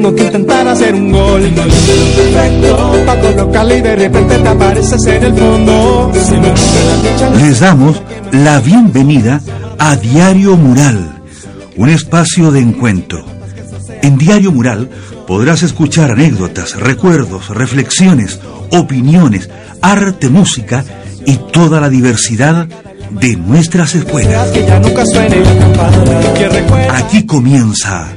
tengo que intentar hacer un gol. Perfecto, para colocarle y de repente te apareces en el fondo. Les damos la bienvenida a Diario Mural, un espacio de encuentro. En Diario Mural podrás escuchar anécdotas, recuerdos, reflexiones, opiniones, arte, música y toda la diversidad de nuestras escuelas. Aquí comienza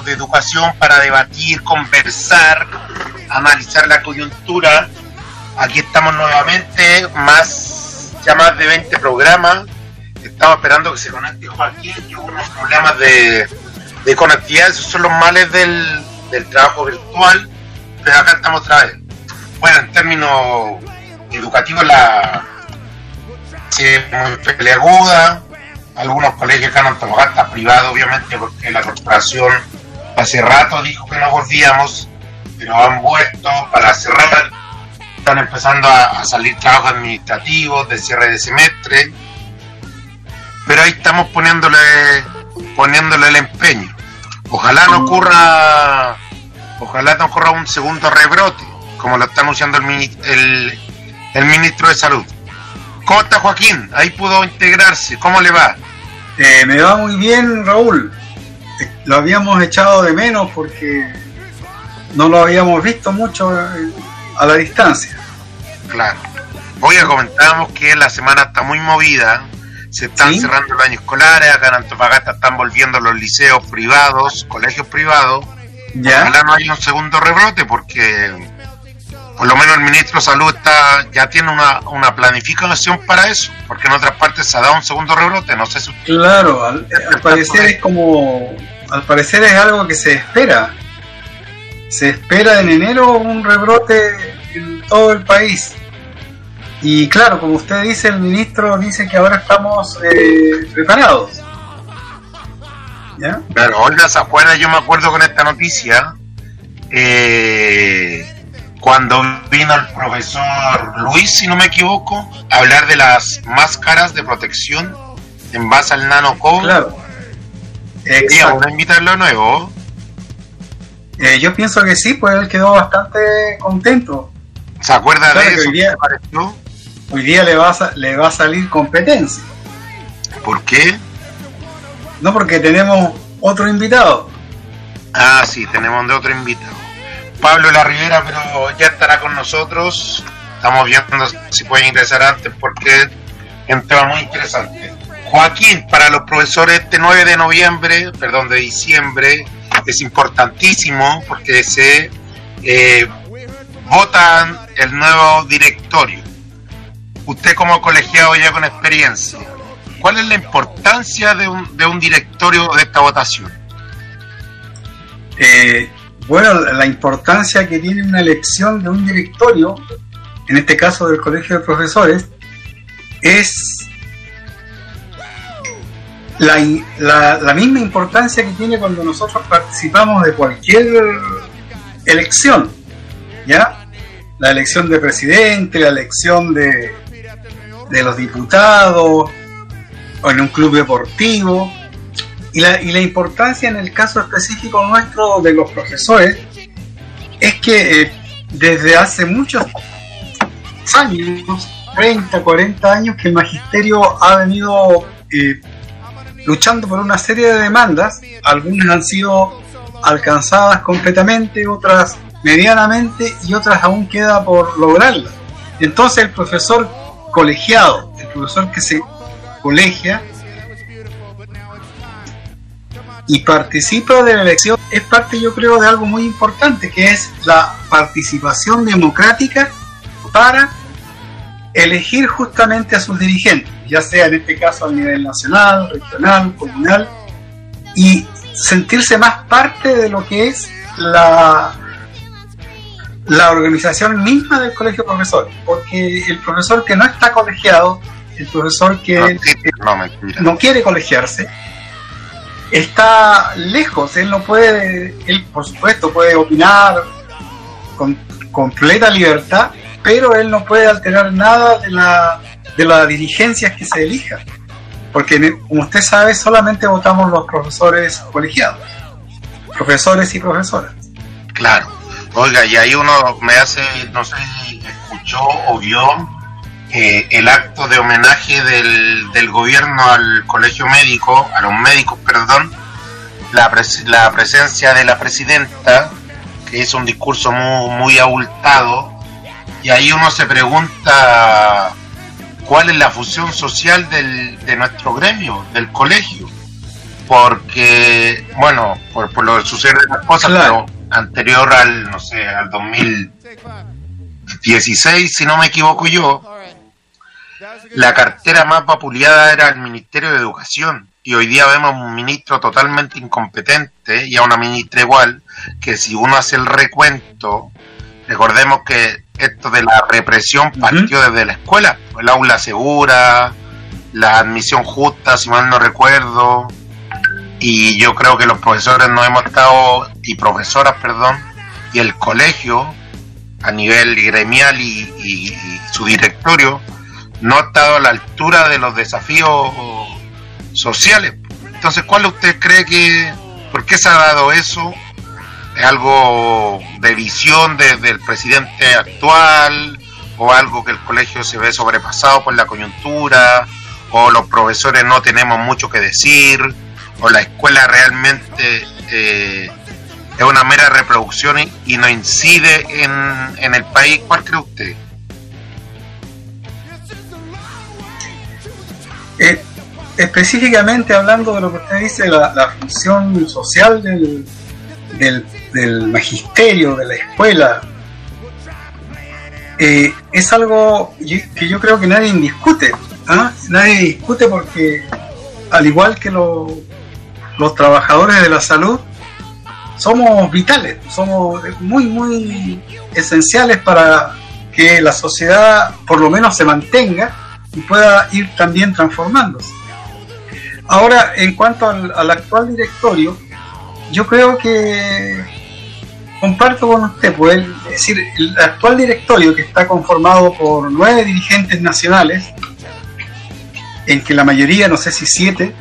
de educación para debatir, conversar, analizar la coyuntura. Aquí estamos nuevamente, más ya más de 20 programas. Estamos esperando que se conecte Joaquín, hubo unos problemas de, de conectividad, esos son los males del, del trabajo virtual, pero acá estamos otra vez. Bueno, en términos educativos, la, muy peleaguda. Algunos colegios en Antofagasta privados, obviamente, porque la corporación hace rato dijo que no volvíamos, pero han vuelto para cerrar. Están empezando a, salir trabajos administrativos de cierre de semestre, pero ahí estamos poniéndole, poniéndole el empeño. Ojalá no ocurra, ojalá no ocurra un segundo rebrote, como lo está anunciando el, mini- el, el ministro de Salud. ¿Cómo está Joaquín? Ahí pudo integrarse. ¿Cómo le va? Eh, me va muy bien, Raúl. Lo habíamos echado de menos porque no lo habíamos visto mucho eh, a la distancia. Claro. Hoy comentábamos que la semana está muy movida. Se están Sí. cerrando los años escolares. Acá en Antofagasta están volviendo los liceos privados, colegios privados. ¿Ya? Ojalá no haya un segundo rebrote porque por lo menos el ministro de Salud está ya tiene una, una planificación para eso. Porque en otras partes se ha dado un segundo rebrote. No sé si Claro, al, al parecer es como. Al parecer es algo que se espera. Se espera en enero un rebrote en todo el país. Y claro, como usted dice, el ministro dice que ahora estamos eh, preparados. ¿Ya? Claro, Olga, ¿se acuerda? Yo me acuerdo con esta noticia, eh, cuando vino el profesor Luis, si no me equivoco, a hablar de las máscaras de protección en base al nano COVID. Claro. Exacto. ahora invitarlo nuevo. Eh, yo pienso que sí, pues él quedó bastante contento. ¿Se acuerda Claro de eso? hoy día-. Hoy día le va a, le va a salir competencia. ¿Por qué? No porque tenemos otro invitado. Ah, sí, tenemos de otro invitado. Pablo La Rivera, pero ya estará con nosotros. Estamos viendo si puede ingresar antes porque es un tema muy interesante. Joaquín, para los profesores este 9 de noviembre, perdón, de diciembre, es importantísimo porque se eh, votan el nuevo directorio. Usted como colegiado ya con experiencia, ¿cuál es la importancia de un, de un directorio de esta votación? Eh, bueno, la importancia que tiene una elección de un directorio, en este caso del Colegio de Profesores, es la, la- la misma importancia que tiene cuando nosotros participamos de cualquier elección, ¿ya? La elección de presidente, la elección de, de los diputados, o en un club deportivo, y la, y la importancia en el caso específico nuestro de los profesores es que eh, desde hace muchos años, 30, 40 años, que el magisterio ha venido eh, luchando por una serie de demandas. Algunas han sido alcanzadas completamente, otras medianamente y otras aún queda por lograrlas. Entonces el profesor colegiado, el profesor que se colegia y participa de la elección es parte yo creo de algo muy importante que es la participación democrática para elegir justamente a sus dirigentes, ya sea en este caso a nivel nacional, regional, comunal, y sentirse más parte de lo que es la, la organización misma del colegio de profesores, porque el profesor que no está colegiado, el profesor que No, quiere colegiarse, está lejos, él no puede, él por supuesto puede opinar con completa libertad, pero él no puede alterar nada de la de las dirigencias que se elijan, porque como usted sabe solamente votamos los profesores colegiados, profesores y profesoras. Claro. Oiga, y ahí uno me hace, no sé si escuchó o vio eh, el acto de homenaje del, del gobierno al colegio médico, a los médicos, perdón, la, pres- la presencia de la presidenta, que hizo un discurso muy, muy abultado, y ahí uno se pregunta cuál es la función social del, de nuestro gremio, del colegio. Porque, bueno, por, por lo que sucede las cosas, Claro. pero anterior al, no sé, al 2016, si no me equivoco yo, la cartera más vapuleada era el Ministerio de Educación. Y hoy día vemos un ministro totalmente incompetente y a una ministra igual, que si uno hace el recuento, recordemos que esto de la represión partió desde la escuela, el aula segura, la admisión justa, si mal no recuerdo, y yo creo que los profesores no hemos estado, y profesoras, perdón, y el colegio, a nivel gremial y, y- y su directorio, no ha estado a la altura de los desafíos sociales. Entonces, ¿cuál usted cree que, por qué se ha dado eso? ¿Es algo de visión de- del presidente actual? ¿O algo que el colegio se ve sobrepasado por la coyuntura? ¿O los profesores no tenemos mucho que decir? ¿O la escuela realmente eh, es una mera reproducción y, y no incide en, en el país? ¿Cuál cree usted? Eh, específicamente hablando de lo que usted dice, la, función social del, del, magisterio, de la escuela, eh, es algo que yo creo que nadie discute. ¿ah? Nadie discute porque, al igual que lo- los trabajadores de la salud, somos vitales, somos muy, muy esenciales para que la sociedad por lo menos se mantenga y pueda ir también transformándose. Ahora, en cuanto al, al actual directorio, yo creo que comparto con usted, pues, el- es decir, el actual directorio que está conformado por nueve dirigentes nacionales, en que la mayoría, no sé si siete,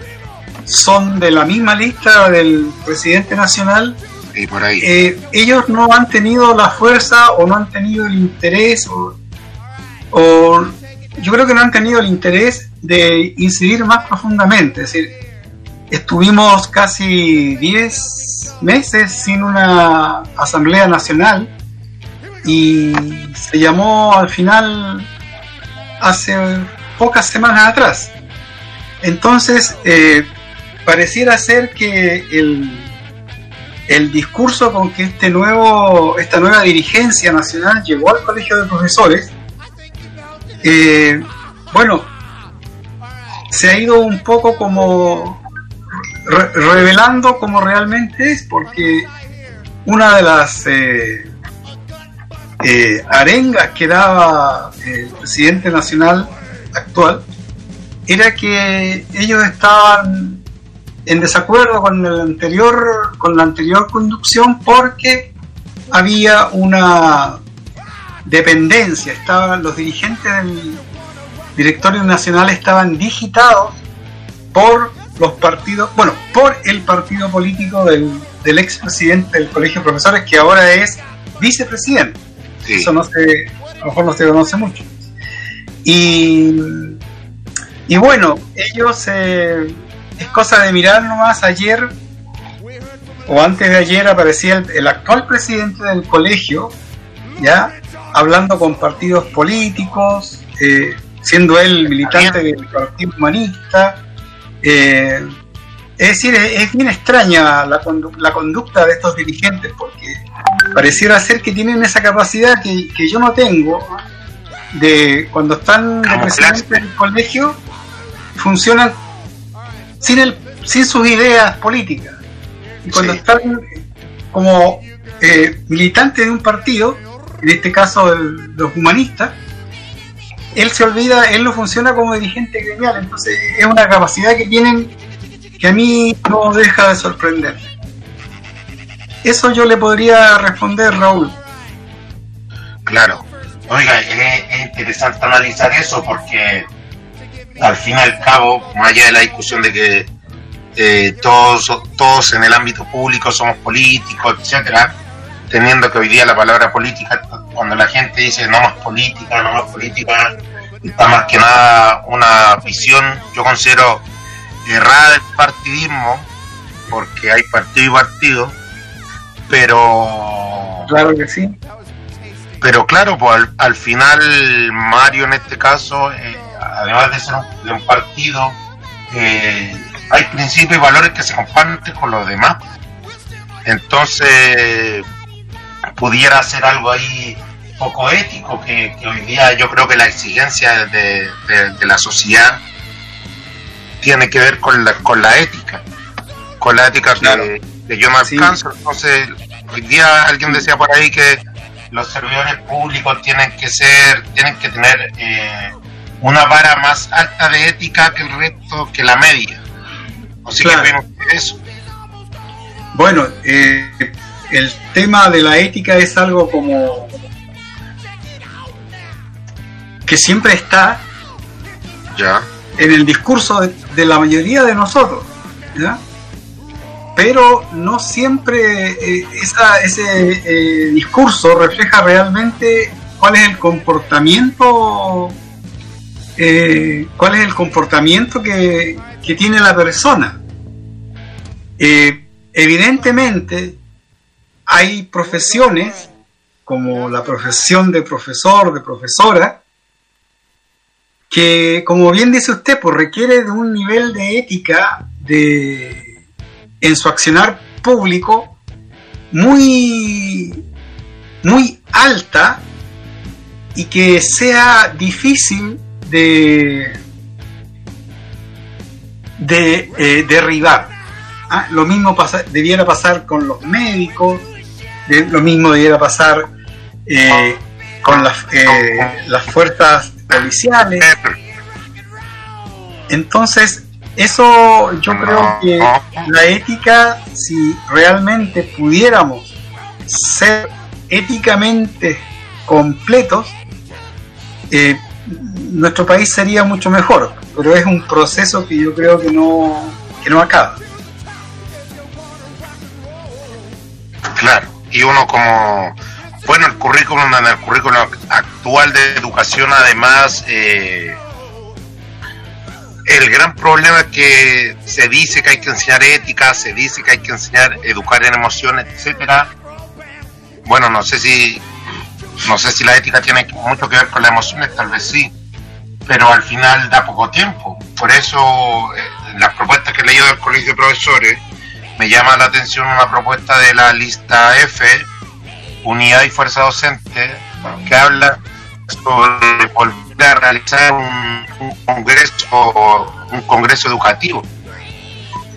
son de la misma lista del presidente nacional Y por ahí. eh, ellos no han tenido la fuerza o no han tenido el interés o, o yo creo que no han tenido el interés de incidir más profundamente. Es decir, estuvimos casi 10 meses sin una asamblea nacional y se llamó al final hace pocas semanas atrás. Entonces, eh, pareciera ser que el, el discurso con que este nuevo, esta nueva dirigencia nacional llegó al colegio de profesores, eh, bueno, se ha ido un poco como re- revelando como realmente es, porque una de las eh, eh, arengas que daba el presidente nacional actual era que ellos estaban en desacuerdo con el anterior con la anterior conducción porque había una dependencia estaban los dirigentes del directorio nacional estaban digitados por los partidos bueno por el partido político del, del expresidente del colegio de profesores que ahora es vicepresidente Sí. Eso no se, a lo mejor no se conoce mucho. Y, y bueno, ellos eh, es cosa de mirar nomás ayer o antes de ayer aparecía el, el actual presidente del colegio, ya hablando con partidos políticos, eh, siendo él militante del Partido Humanista. eh, es decir, es, es bien extraña la, condu- la conducta de estos dirigentes porque pareciera ser que tienen esa capacidad que, que yo no tengo de cuando están de presidente del colegio funcionan sin el sin sus ideas políticas y cuando Sí. están como eh, militantes de un partido en este caso los humanistas él se olvida él no funciona como dirigente gremial. Entonces es una capacidad que tienen que a mí no deja de sorprender. Eso yo le podría responder Raúl. Claro. Oiga, es, es interesante analizar eso porque al fin y al cabo, más allá de la discusión de que eh, todos, todos en el ámbito público somos políticos, etcétera, teniendo que hoy día la palabra política, cuando la gente dice no más política, no más política, está más que nada una visión, yo considero errada del partidismo, porque hay partido y partido, pero claro que sí pero claro, pues al, al final Mario en este caso, eh, además de ser un, de un partido, eh, hay principios y valores que se comparten con los demás. Entonces, pudiera hacer algo ahí poco ético, que, que hoy día yo creo que la exigencia de, de- de la sociedad tiene que ver con la, con la ética, con la ética que- Claro. que, yo no Sí. alcanzo. Entonces, hoy día alguien decía por ahí que los servidores públicos tienen que ser, tienen que tener eh, una vara más alta de ética que el resto, que la media. Así Claro. que ven eso. Bueno, eh, el tema de la ética es algo como que siempre está Ya, en el discurso de, de la mayoría de nosotros, ¿ya? pero no siempre eh, esa- ese eh, discurso refleja realmente cuál es el comportamiento eh, cuál es el comportamiento que, que tiene la persona. Evidentemente hay profesiones como la profesión de profesor, de profesora, que como bien dice usted, pues requiere de un nivel de ética de, en su accionar público muy, muy alta y que sea difícil de, de eh, derribar. Ah, Lo mismo debiera pasar con los médicos, de- lo mismo debiera pasar eh, con las, eh, las fuerzas policiales. Entonces, eso yo creo que la ética, si realmente pudiéramos ser éticamente completos, eh, nuestro país sería mucho mejor. Pero es un proceso que yo creo que no, que no acaba. Claro, y uno como, bueno, el currículum, en el currículum actual de educación además, eh, el gran problema es que se dice que hay que enseñar ética, se dice que hay que enseñar educar en emociones, etcétera. Bueno, no sé si, no sé si la ética tiene mucho que ver con las emociones, tal vez sí, pero al final da poco tiempo. Por eso, eh, las propuestas que he leído del Colegio de Profesores, me llama la atención una propuesta de la lista F, Unidad y Fuerza Docente, que habla sobre volver a realizar un, un congreso un congreso educativo.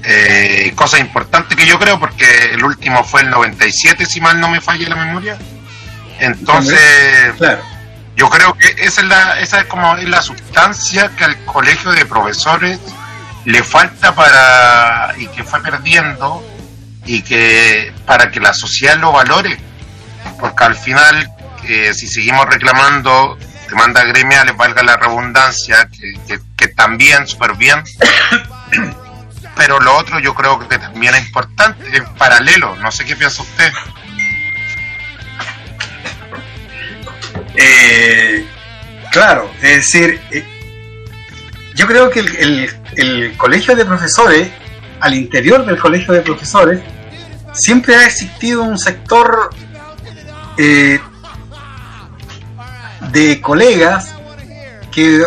Eh, cosa importante que yo creo porque el último fue el 97 si mal no me falla la memoria entonces Claro. yo creo que esa es la esa es como es la sustancia que al colegio de profesores le falta para y que fue perdiendo y que para que la sociedad lo valore. Porque al final eh, si seguimos reclamando demandas gremiales valga la redundancia que, que, que también súper bien pero lo otro yo creo que también es importante en paralelo. No sé qué piensa usted. Eh, claro, es decir, eh, yo creo que el, el- el colegio de profesores, al interior del colegio de profesores, siempre ha existido un sector eh, de colegas que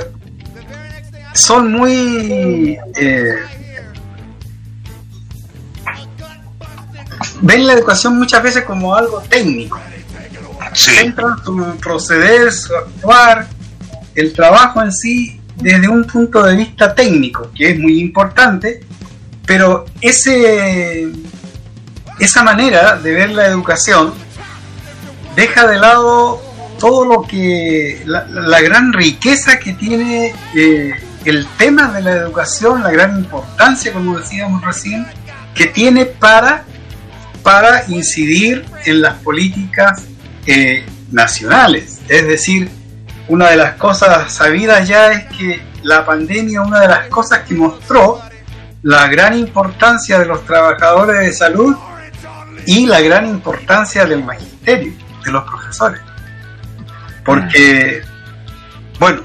son muy eh, ven la educación muchas veces como algo técnico. Sí, centran su proceder, su actuar, el trabajo en sí desde un punto de vista técnico, que es muy importante, pero ese, esa manera de ver la educación deja de lado todo lo que, la, la gran riqueza que tiene eh, el tema de la educación, la gran importancia, como decíamos recién, que tiene para, para incidir en las políticas eh, nacionales. Es decir, una de las cosas sabidas ya es que la pandemia, una de las cosas que mostró la gran importancia de los trabajadores de salud y la gran importancia del magisterio, de los profesores. Porque, bueno,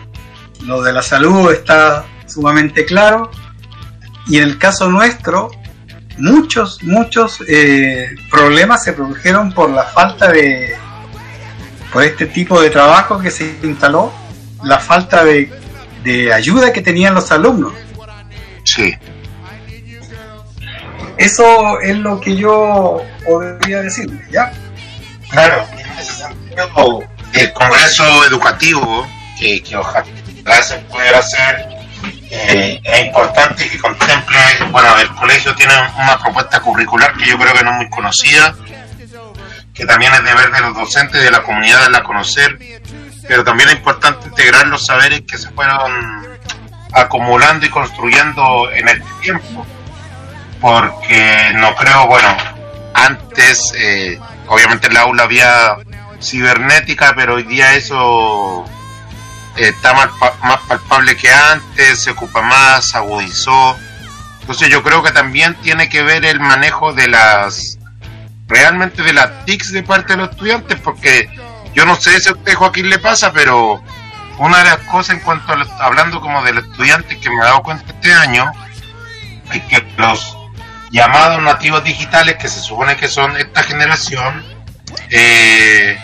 lo de la salud está sumamente claro y en el caso nuestro, muchos, muchos eh, problemas se produjeron por la falta de, por este tipo de trabajo que se instaló, la falta de, de ayuda que tenían los alumnos. sí. Eso es lo que yo podría decirle, ¿ya? Claro, el Congreso Educativo, que, que ojalá se pudiera hacer, eh, es importante que contemple, bueno, el colegio tiene una propuesta curricular que yo creo que no es muy conocida, que también es deber de los docentes de la comunidad darla conocer, pero también es importante integrar los saberes que se fueron acumulando y construyendo en este tiempo, porque no creo, bueno, antes, eh, obviamente en la aula había cibernética, pero hoy día eso eh, está más, más palpable que antes, se ocupa más, agudizó. Entonces yo creo que también tiene que ver el manejo de las, realmente de las TICs de parte de los estudiantes, porque yo no sé si a usted Joaquín le pasa, pero una de las cosas en cuanto a los- hablando como de los estudiantes que me he dado cuenta este año, es que los llamados nativos digitales, que se supone que son esta generación, eh,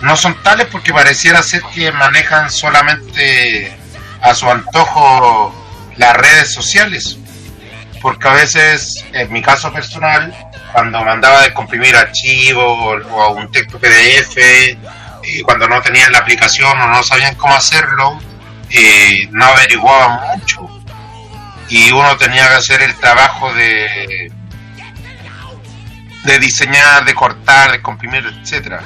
no son tales porque pareciera ser que manejan solamente a su antojo las redes sociales. Porque a veces, en mi caso personal, cuando mandaba a descomprimir archivos o, o un texto PDF, eh, cuando no tenían la aplicación o no sabían cómo hacerlo, eh, no averiguaban mucho y uno tenía que hacer el trabajo de de diseñar, de cortar, de comprimir, etcétera.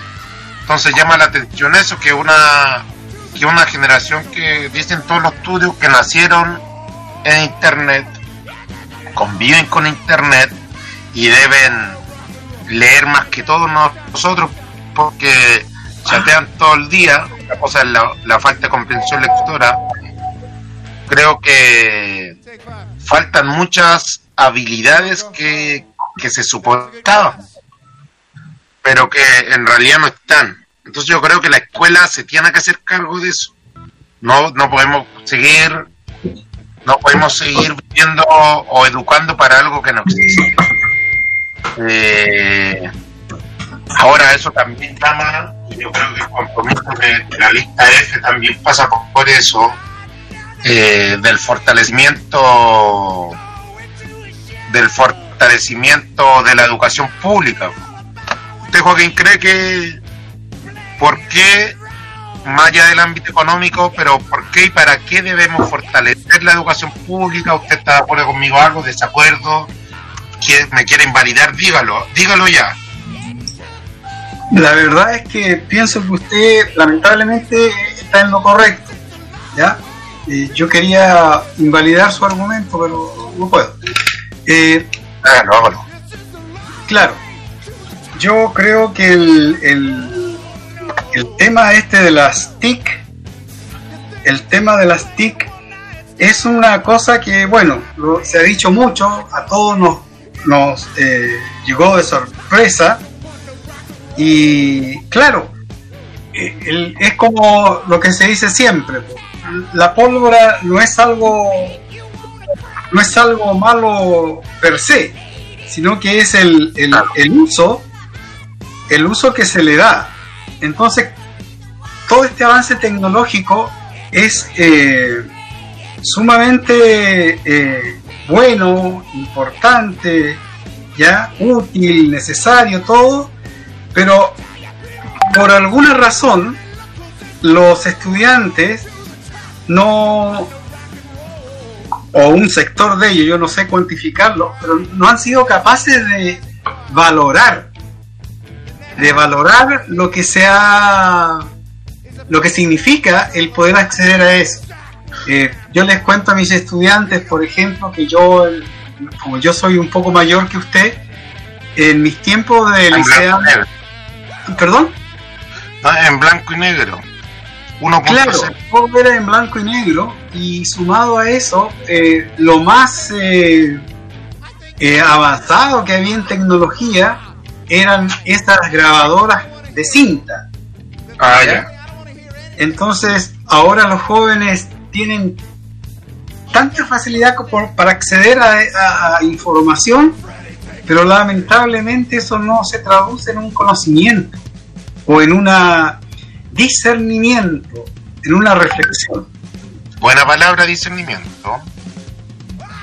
Entonces llama la atención eso que una que una generación que dicen todos los estudios que nacieron en internet, conviven con internet y deben leer más que todos nosotros porque chatean todo el día, la cosa es la, la falta de comprensión lectora. Creo que faltan muchas habilidades que, que se suportaban, pero que en realidad no están. Entonces yo creo que la escuela se tiene que hacer cargo de eso. No, no podemos seguir, no podemos seguir viviendo o educando para algo que no existe. Eh, ahora eso también llama, yo creo que el compromiso de, la lista F también pasa por, por eso, eh, del fortalecimiento del fortalecimiento de la educación pública. ¿Usted, Joaquín, cree que por qué, más allá del ámbito económico, pero por qué y para qué debemos fortalecer la educación pública? ¿Usted está de acuerdo conmigo algo? ¿Desacuerdo? ¿Quiere- ¿Me quiere invalidar? Dígalo, dígalo ya. La verdad es que pienso que usted lamentablemente está en lo correcto. ¿ya? Eh, yo quería invalidar su argumento, pero no puedo. Eh, Hágalo, hágalo. claro, yo creo que el, el, el tema este de las TIC, el tema de las TIC es una cosa que, bueno, lo- se ha dicho mucho, a todos nos, nos eh, llegó de sorpresa. Y claro, eh, el- es como lo que se dice siempre. La pólvora no es algo no es algo malo per se, sino que es el, el- el uso el uso que se le da. Entonces, todo este avance tecnológico es eh, sumamente eh, bueno, importante, ya útil, necesario, todo, pero por alguna razón los estudiantes no o un sector de ellos, yo no sé cuantificarlo, pero no han sido capaces de valorar de valorar lo que sea lo que significa el poder acceder a eso. Eh, yo les cuento a mis estudiantes, por ejemplo, que yo, como yo soy un poco mayor que usted, en mis tiempos de En liceo, perdón, en blanco y negro. 1.0. Claro, todo era en blanco y negro y sumado a eso, eh, lo más eh, eh, avanzado que había en tecnología eran estas grabadoras de cinta. Ah, ya. Entonces, ahora los jóvenes tienen tanta facilidad por- para acceder a, información, pero lamentablemente eso no se traduce en un conocimiento o en un discernimiento, en una reflexión. Buena palabra, discernimiento.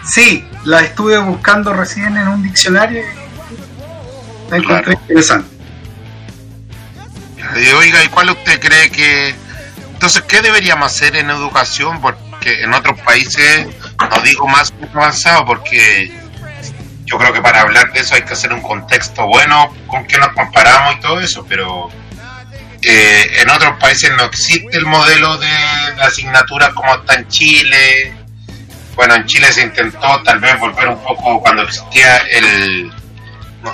Sí, la estuve buscando recién en un diccionario y la encontré Claro. interesante. Y oiga, ¿y cuál usted cree que... Entonces, ¿qué deberíamos hacer en educación? Porque en otros países, no digo más avanzado, porque yo creo que para hablar de eso hay que hacer un contexto bueno con que nos comparamos y todo eso, pero eh, en otros países no existe el modelo de asignatura como está en Chile. Bueno, en Chile se intentó tal vez volver un poco cuando existía el,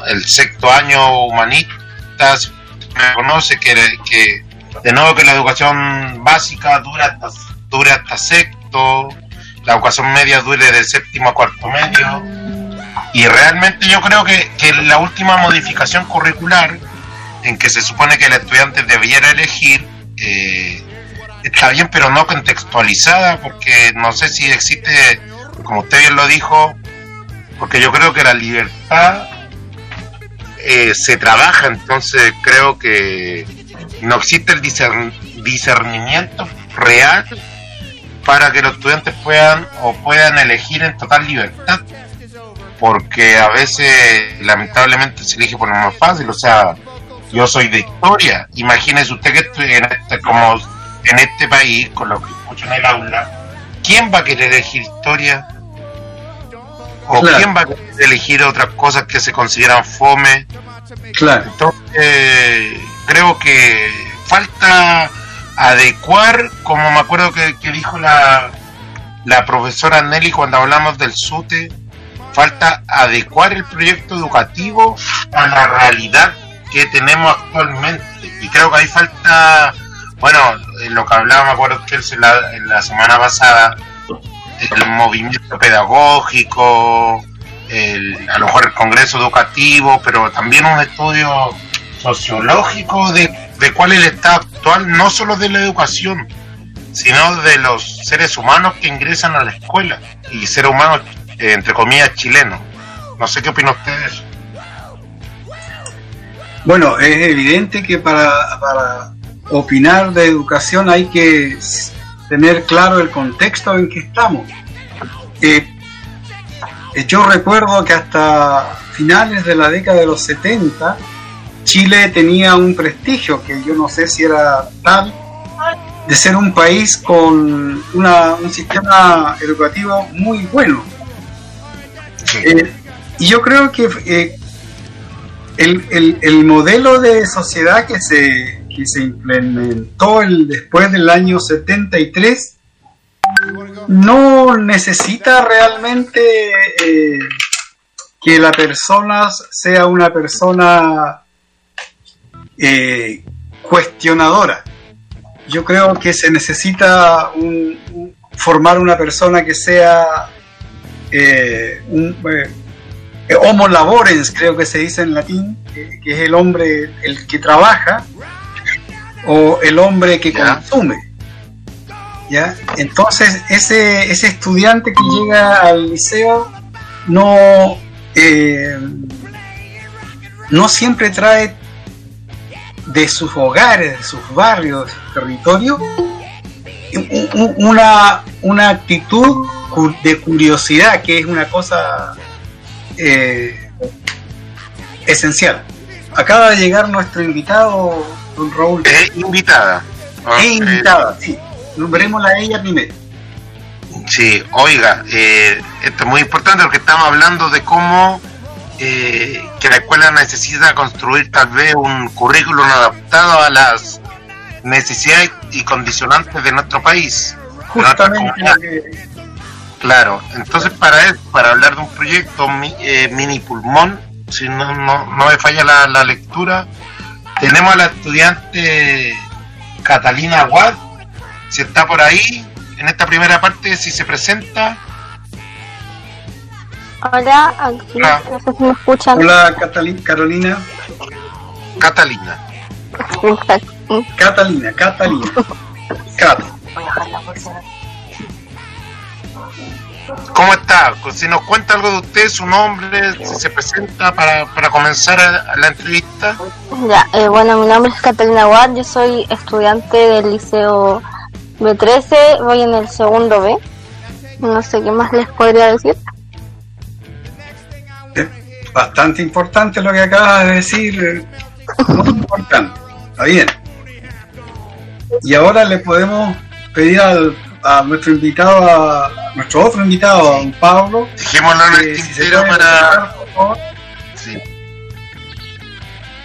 el sexto año humanistas, me conoce que, que de nuevo que la educación básica dura hasta, dure hasta sexto, la educación media dure de séptimo a cuarto medio. Y realmente yo creo que, que la última modificación curricular en que se supone que el estudiante debiera elegir eh, está bien, pero no contextualizada, porque no sé si existe, como usted bien lo dijo, porque yo creo que la libertad eh, se trabaja, entonces creo que no existe el discern- discernimiento real para que los estudiantes puedan o puedan elegir en total libertad porque a veces lamentablemente se elige por lo más fácil, o sea, yo soy de historia, imagínese usted que estoy en este, como en este país, con lo que escucho en el aula, ¿quién va a querer elegir historia? ¿O Claro. quién va a querer elegir otras cosas que se consideran fome? Claro, Entonces, creo que falta adecuar, como me acuerdo que, dijo la, la profesora Nelly cuando hablamos del SUTE, falta adecuar el proyecto educativo a la realidad que tenemos actualmente. Y creo que ahí falta, bueno, lo que hablaba, me acuerdo que la, la semana pasada, el movimiento pedagógico, el, a lo mejor el congreso educativo, pero también un estudio sociológico de, de cuál es el estado actual, no solo de la educación, sino de los seres humanos que ingresan a la escuela y seres humanos, eh, entre comillas, chilenos. No sé qué opina usted de eso. Bueno, es evidente que para, para opinar de educación hay que tener claro el contexto en que estamos. Eh, eh, yo recuerdo que hasta finales de la década de los 70, Chile tenía un prestigio que yo no sé si era tal, de ser un país con una- un sistema educativo muy bueno. Eh, y yo creo que eh, el, el- el modelo de sociedad que se, que se implementó el, después del año 73 no necesita realmente eh, que la persona sea una persona eh, cuestionadora. Yo creo que se necesita un- un- formar una persona que sea eh, un, eh, homo laborens, creo que se dice en latín, que, que es el hombre el que trabaja, o el hombre que Ya. consume. ¿Ya? Entonces, ese, ese estudiante que llega al liceo no, eh, no siempre trae de sus hogares, de sus barrios, territorios, u- u- una, una actitud de curiosidad que es una cosa eh, esencial. Acaba de llegar nuestro invitado, don Raúl. Es invitada. Es invitada, sí. Nombrémosla a ella primero. Sí, oiga, eh, esto es muy importante porque estamos hablando de cómo eh, que la escuela necesita construir tal vez un currículum adaptado a las necesidades y condicionantes de nuestro país. Justamente Claro, entonces para para hablar de un proyecto mi- eh, mini pulmón, si no, no, no me falla la, la lectura, tenemos a la estudiante Catalina Watt, si está por ahí, en esta primera parte, si se presenta. Hola, aquí, Hola. no sé si me escuchan. Hola Catalina, Carolina. Catalina. Catalina, Catalina. Cata. ¿Cómo está? Si nos cuenta algo de usted, su nombre, si se presenta para, para comenzar la entrevista. Ya, eh, bueno, mi nombre es Catalina Watt, yo soy estudiante del liceo B13, voy en el segundo B. No sé qué más les podría decir. Bastante importante lo que acabas de decir. Muy importante. Está bien. Y ahora le podemos pedir al, a nuestro invitado, a, a nuestro otro invitado, a don Pablo, Dejémoslo en el tintero para. presentar, por favor. sí.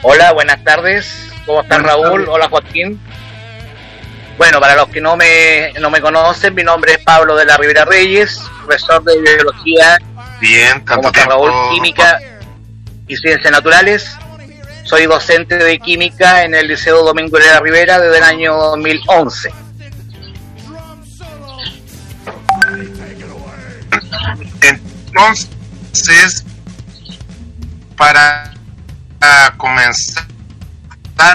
Hola, buenas tardes. ¿Cómo está Buenas Raúl? tardes. Hola Joaquín. Bueno, para los que no me, no me conocen, mi nombre es Pablo de la Rivera Reyes, profesor de biología, Bien, como tanto está tiempo. Raúl, química y ciencias naturales. Soy docente de química en el Liceo Domingo la Rivera desde el año 2011. Entonces, para, para comenzar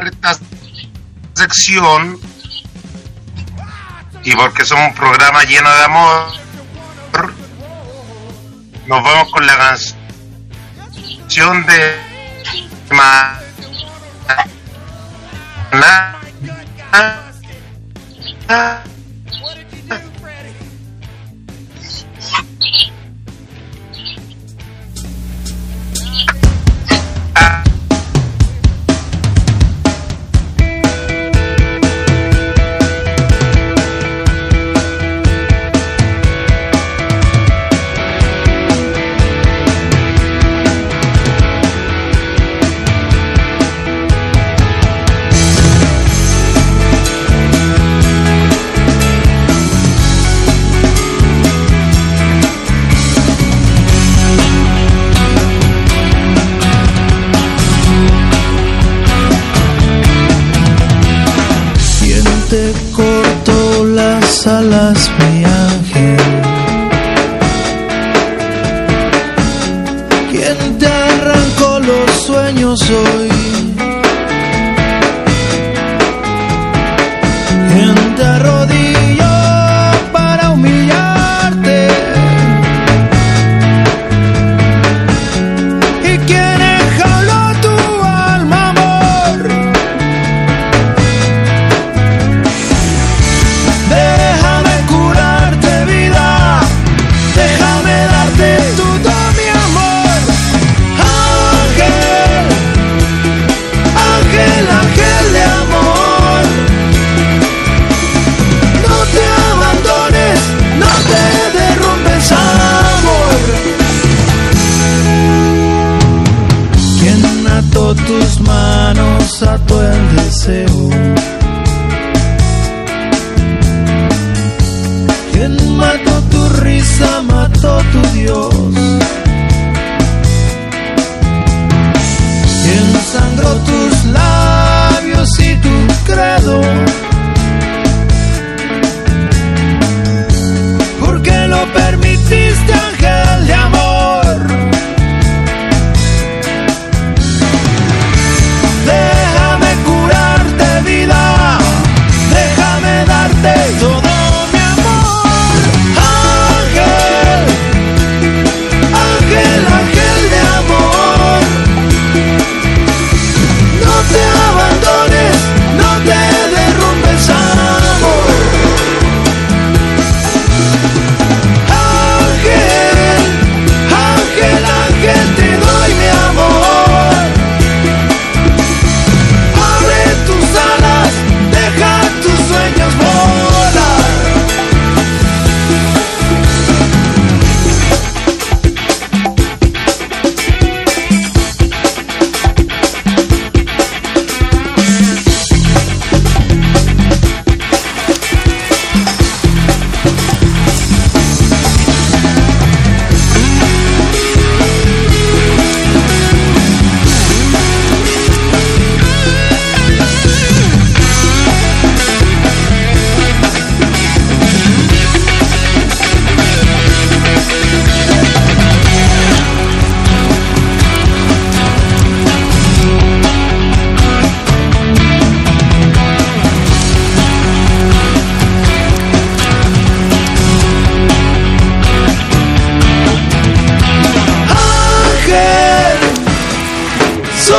esta sección, y porque somos un programa lleno de amor, nos vamos con la canción de mató tu risa, mató tu Dios.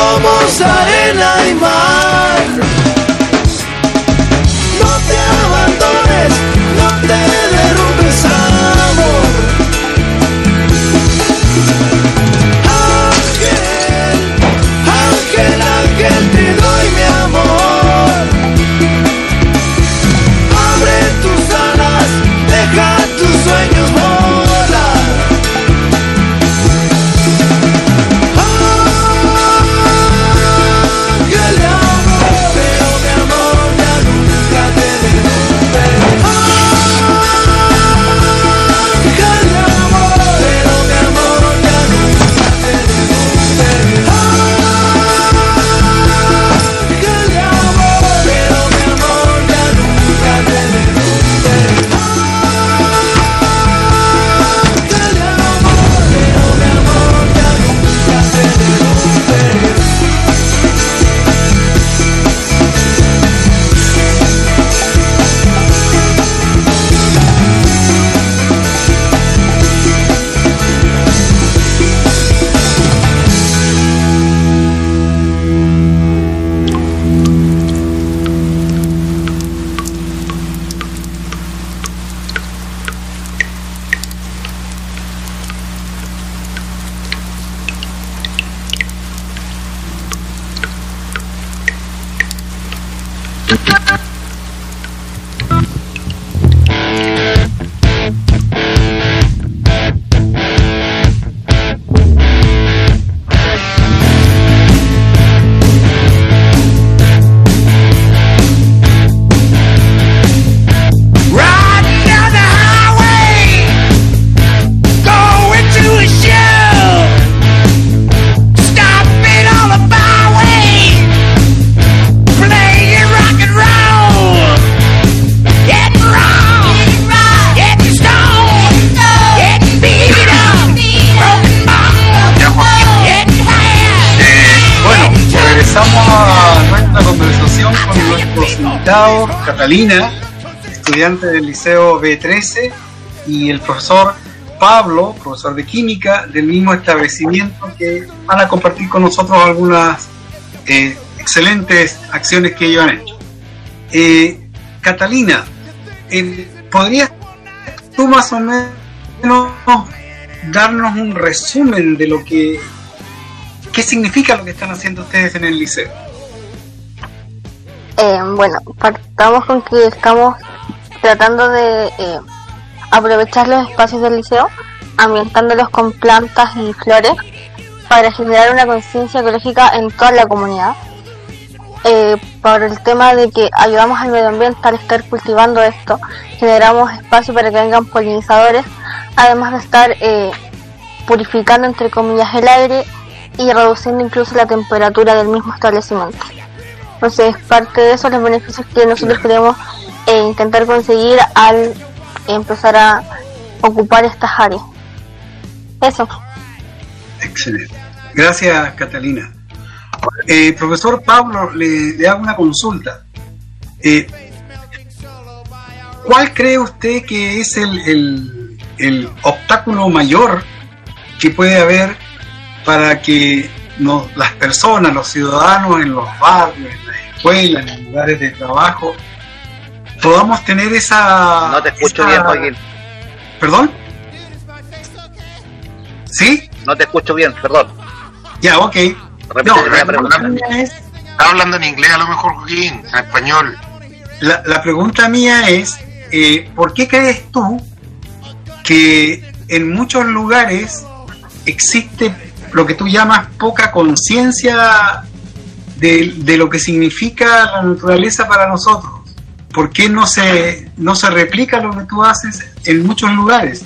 somos arena. Catalina, estudiante del Liceo B13, y el profesor Pablo, profesor de química del mismo establecimiento, que van a compartir con nosotros algunas eh, excelentes acciones que ellos han hecho. Eh, Catalina, eh, ¿podrías tú más o menos darnos un resumen de lo que, qué significa lo que están haciendo ustedes en el liceo? Eh, bueno, partamos con que estamos tratando de eh, aprovechar los espacios del liceo, ambientándolos con plantas y flores para generar una conciencia ecológica en toda la comunidad. Eh, por el tema de que ayudamos al medio ambiente al estar cultivando esto, generamos espacio para que vengan polinizadores, además de estar purificando entre comillas el aire y reduciendo incluso la temperatura del mismo establecimiento. Entonces, parte de eso los beneficios que nosotros queremos eh, intentar conseguir al empezar a ocupar estas áreas. Eso. Excelente. Gracias, Catalina. Eh, profesor Pablo, le, hago una consulta. Eh, ¿Cuál cree usted que es el, el- el obstáculo mayor que puede haber para que no- las personas, los ciudadanos en los barrios, en las escuelas, en los lugares de trabajo, podamos tener esa... No te escucho esa- bien, Joaquín. ¿Perdón? ¿Sí? No te escucho bien, perdón. Ya, ok. No, la pregunta. mía es- Está hablando en inglés a lo mejor, Joaquín, en español. La, la pregunta mía es, eh, ¿por qué crees tú que en muchos lugares existe lo que tú llamas poca conciencia de, de lo que significa la naturaleza para nosotros? ¿Por qué no se, no se replica lo que tú haces en muchos lugares?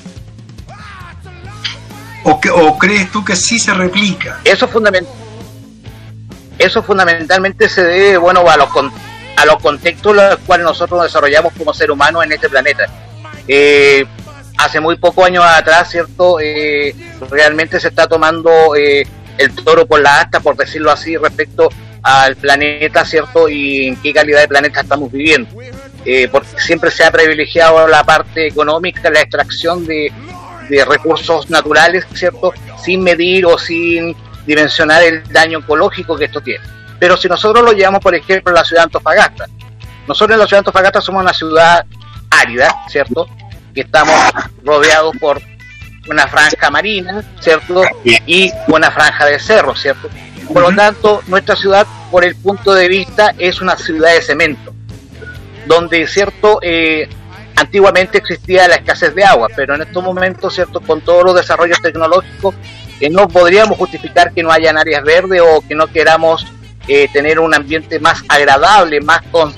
¿O, que, ¿O crees tú que sí se replica? Eso fundament- eso fundamentalmente se debe bueno a los con- a los contextos en los cuales nosotros nos desarrollamos como ser humano en este planeta. Eh, hace muy pocos años atrás, cierto, Eh, realmente se está tomando eh, el toro por la asta, por decirlo así, respecto al planeta, cierto, y en qué calidad de planeta estamos viviendo. Eh, porque siempre se ha privilegiado la parte económica, la extracción de, de recursos naturales, ¿cierto? Sin medir o sin dimensionar el daño ecológico que esto tiene. Pero si nosotros lo llevamos, por ejemplo, a la ciudad de Antofagasta, nosotros en la ciudad de Antofagasta somos una ciudad árida, ¿cierto? Que estamos rodeados por una franja marina, ¿cierto? Y una franja de cerro, ¿cierto? Por lo tanto, nuestra ciudad, por el punto de vista, es una ciudad de cemento, donde, ¿cierto? Eh, antiguamente existía la escasez de agua, pero en estos momentos, ¿cierto? Con todos los desarrollos tecnológicos, que no podríamos justificar que no hayan áreas verdes o que no queramos eh, tener un ambiente más agradable, más con-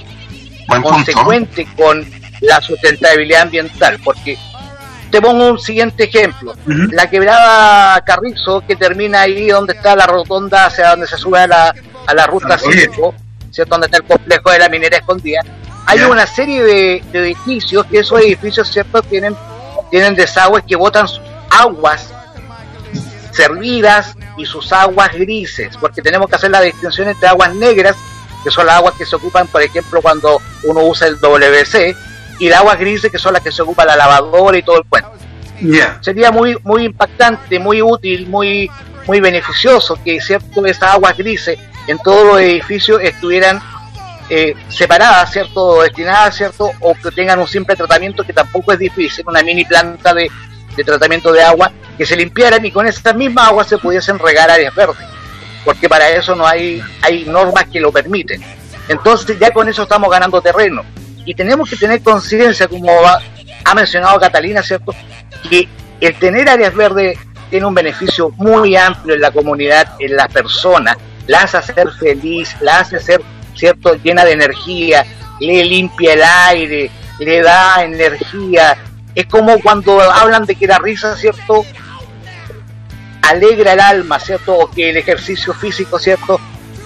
Buen punto. consecuente con la sustentabilidad ambiental, porque te pongo un siguiente ejemplo. La quebrada Carrizo, que termina ahí donde está la rotonda hacia donde se sube a la, a la ruta Ah, oye. 5, ¿cierto? donde está el complejo de la minera escondida. Hay una serie de, de edificios que esos edificios, ¿cierto? Tienen, tienen desagües que botan sus aguas servidas y sus aguas grises, porque tenemos que hacer la distinción entre aguas negras, que son las aguas que se ocupan, por ejemplo, cuando uno usa el WC, y las aguas grises, que son las que se ocupa la lavadora y todo el cuento. Sería muy muy impactante, muy útil, muy muy beneficioso que cierto esas aguas grises en todos los edificios estuvieran eh, separadas, cierto, destinadas, cierto, o que tengan un simple tratamiento que tampoco es difícil, una mini planta de, de tratamiento de agua, que se limpiaran y con esas mismas aguas se pudiesen regar áreas verdes, porque para eso no hay, hay normas que lo permiten. Entonces ya con eso estamos ganando terreno. Y tenemos que tener conciencia, como ha, mencionado Catalina, ¿cierto? Que el tener áreas verdes tiene un beneficio muy amplio en la comunidad, en las personas, la hace ser feliz, la hace ser, ¿cierto?, llena de energía, le limpia el aire, le da energía. Es como cuando hablan de que la risa, ¿cierto?, alegra el alma, ¿cierto?, o que el ejercicio físico, ¿cierto?,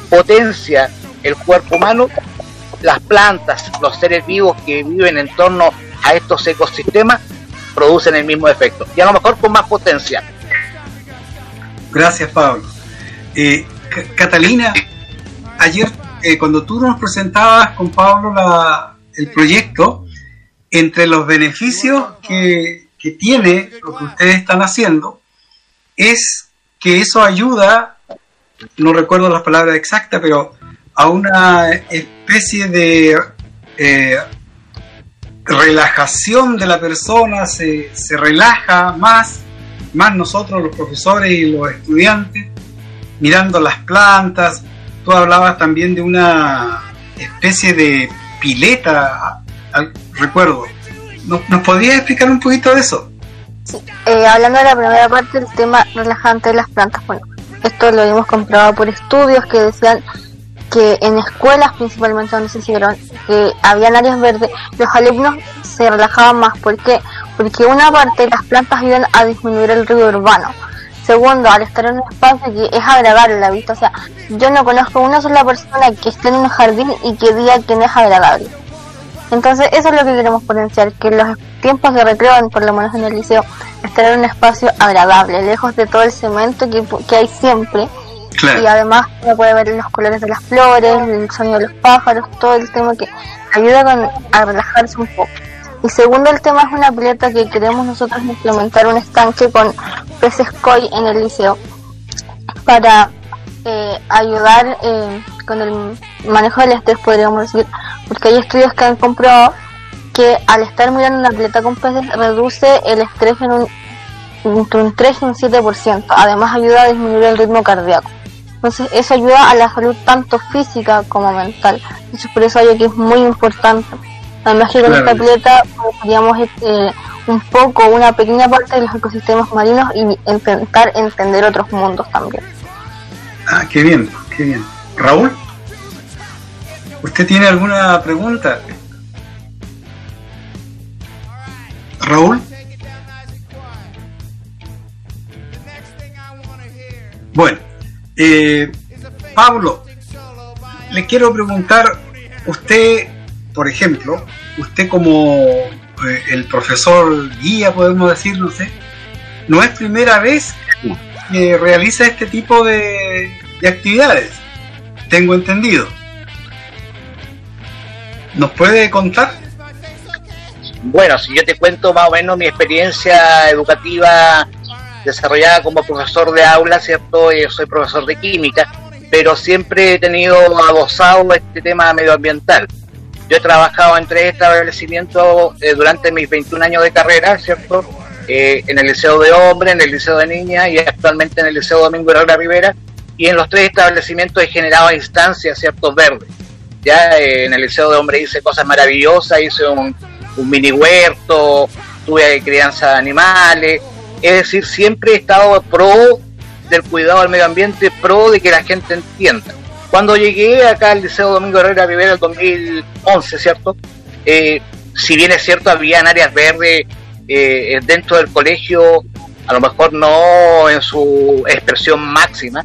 potencia el cuerpo humano, las plantas, los seres vivos que viven en torno a estos ecosistemas producen el mismo efecto y a lo mejor con más potencia. Gracias, Pablo. Eh, Catalina, ayer eh, cuando tú nos presentabas con Pablo la, el proyecto, entre los beneficios que, que tiene lo que ustedes están haciendo, es que eso ayuda, no recuerdo las palabras exactas, pero a una especie de eh, relajación de la persona, se, se relaja más, más nosotros los profesores y los estudiantes, mirando las plantas. Tú hablabas también de una especie de pileta, al- recuerdo. ¿Nos, ¿Nos podrías explicar un poquito de eso? Sí, eh, hablando de la primera parte del tema relajante de las plantas, bueno, esto lo hemos comprobado por estudios que decían que en escuelas principalmente donde se hicieron, que habían áreas verdes, los alumnos se relajaban más. ¿Por qué? Porque una parte las plantas ayudan a disminuir el ruido urbano. Segundo, al estar en un espacio que es agradable la vista, o sea, yo no conozco una sola persona que esté en un jardín y que diga que no es agradable. Entonces, eso es lo que queremos potenciar, que los tiempos de recreo, por lo menos en el liceo, estar en un espacio agradable, lejos de todo el cemento que, que hay siempre. Y además uno puede ver los colores de las flores, el sonido de los pájaros, todo el tema que ayuda con, a relajarse un poco. Y segundo, el tema es una pileta que queremos nosotros implementar un estanque con peces koi en el liceo para eh, ayudar eh, con el manejo del estrés, podríamos decir, porque hay estudios que han comprobado que al estar mirando una pileta con peces reduce el estrés en un, entre un 3 y un 7%. Además ayuda a disminuir el ritmo cardíaco. Entonces eso ayuda a la salud tanto física como mental. Entonces por eso algo que es muy importante. Además que con Claro. esta pileta podríamos eh, un poco, una pequeña parte de los ecosistemas marinos y intentar entender otros mundos también. Ah, qué bien, qué bien. Raúl, ¿usted tiene alguna pregunta? Raúl. Eh, Pablo, le quiero preguntar, usted, por ejemplo, usted como eh, el profesor guía, podemos decir, no sé, no es primera vez que realiza este tipo de, de actividades, tengo entendido. ¿Nos puede contar? Bueno, si yo te cuento más o menos mi experiencia educativa desarrollada como profesor de aula, ¿cierto? Eh, soy profesor de química, pero siempre he tenido adosado este tema medioambiental. Yo he trabajado en tres establecimientos eh, durante mis 21 años de carrera, ¿cierto? Eh, en el Liceo de Hombres, en el Liceo de Niñas y actualmente en el Liceo Domingo Herrera Rivera. Y en los tres establecimientos he generado instancias, ¿cierto? Verdes. Ya eh, en el Liceo de Hombres hice cosas maravillosas, hice un mini huerto, tuve crianza de animales, es decir, siempre he estado pro del cuidado del medio ambiente, pro de que la gente entienda. Cuando llegué acá al Liceo Domingo Herrera Rivera en 2011, ¿cierto? Eh, si bien es cierto, habían áreas verdes eh, dentro del colegio, a lo mejor no en su expresión máxima,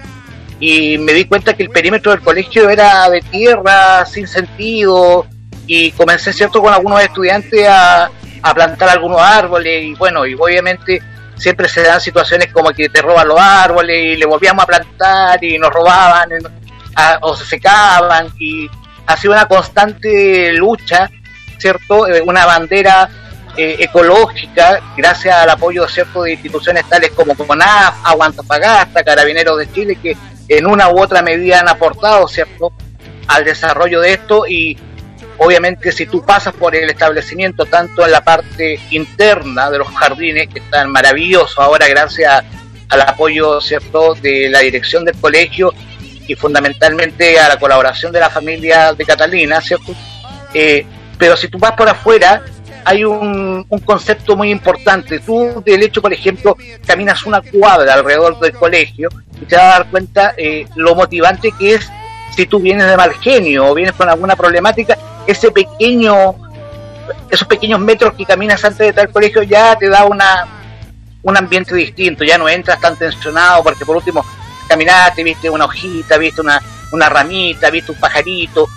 y me di cuenta que el perímetro del colegio era de tierra, sin sentido, y comencé, ¿cierto?, con algunos estudiantes a, a plantar algunos árboles, y bueno, y obviamente siempre se dan situaciones como que te roban los árboles y le volvíamos a plantar y nos robaban o se secaban y ha sido una constante lucha, ¿cierto? Eh, una bandera eh, ecológica gracias al apoyo cierto de instituciones tales como CONAF, Agua Antofagasta, Carabineros de Chile que en una u otra medida han aportado, ¿cierto? al desarrollo de esto y obviamente si tú pasas por el establecimiento tanto en la parte interna de los jardines que están maravillosos ahora gracias al apoyo cierto de la dirección del colegio y fundamentalmente a la colaboración de la familia de Catalina cierto Eh, pero si tú vas por afuera hay un, un concepto muy importante. Tú del hecho por ejemplo caminas una cuadra alrededor del colegio y te vas a dar cuenta eh, lo motivante que es si tú vienes de mal genio o vienes con alguna problemática, ese pequeño, esos pequeños metros que caminas antes de entrar al colegio ya te da una un ambiente distinto, ya no entras tan tensionado porque por último caminaste, viste una hojita, viste una, una ramita, viste un pajarito.